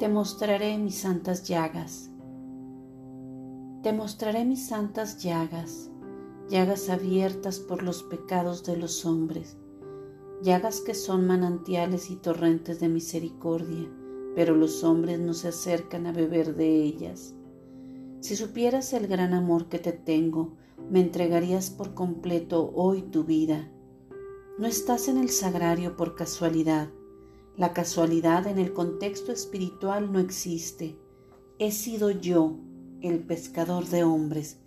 Te mostraré mis santas llagas. Te mostraré mis santas llagas, llagas abiertas por los pecados de los hombres, llagas que son manantiales y torrentes de misericordia, pero los hombres no se acercan a beber de ellas. Si supieras el gran amor que te tengo, me entregarías por completo hoy tu vida. No estás en el sagrario por casualidad. La casualidad en el contexto espiritual no existe. He sido yo, el pescador de hombres,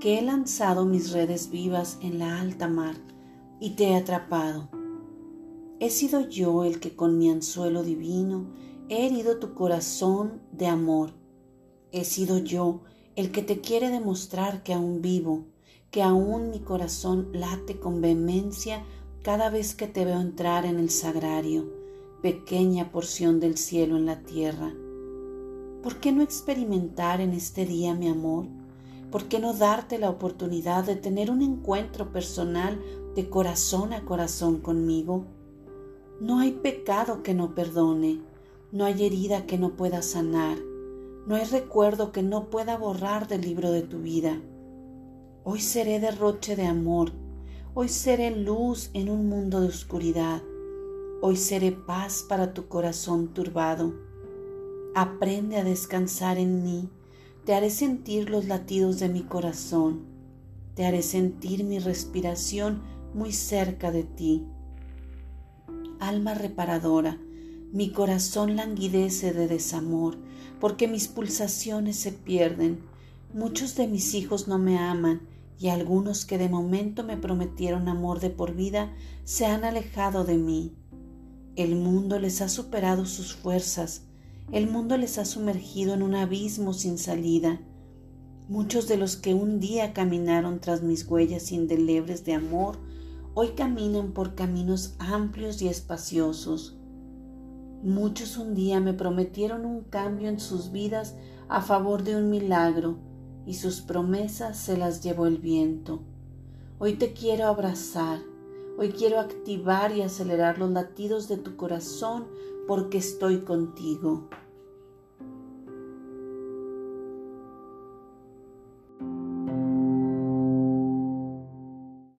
que he lanzado mis redes vivas en la alta mar y te he atrapado. He sido yo el que con mi anzuelo divino he herido tu corazón de amor. He sido yo el que te quiere demostrar que aún vivo, que aún mi corazón late con vehemencia cada vez que te veo entrar en el sagrario, pequeña porción del cielo en la tierra. ¿Por qué no experimentar en este día mi amor? ¿Por qué no darte la oportunidad de tener un encuentro personal de corazón a corazón conmigo? No hay pecado que no perdone, no hay herida que no pueda sanar, no hay recuerdo que no pueda borrar del libro de tu vida. Hoy seré derroche de amor, hoy seré luz en un mundo de oscuridad, hoy seré paz para tu corazón turbado. Aprende a descansar en mí, te haré sentir los latidos de mi corazón, te haré sentir mi respiración muy cerca de ti. Alma reparadora, mi corazón languidece de desamor, porque mis pulsaciones se pierden. Muchos de mis hijos no me aman y algunos que de momento me prometieron amor de por vida se han alejado de mí. El mundo les ha superado sus fuerzas, el mundo les ha sumergido en un abismo sin salida. Muchos de los que un día caminaron tras mis huellas indelebles de amor, hoy caminan por caminos amplios y espaciosos. Muchos un día me prometieron un cambio en sus vidas a favor de un milagro y sus promesas se las llevó el viento. Hoy te quiero abrazar, hoy quiero activar y acelerar los latidos de tu corazón porque estoy contigo.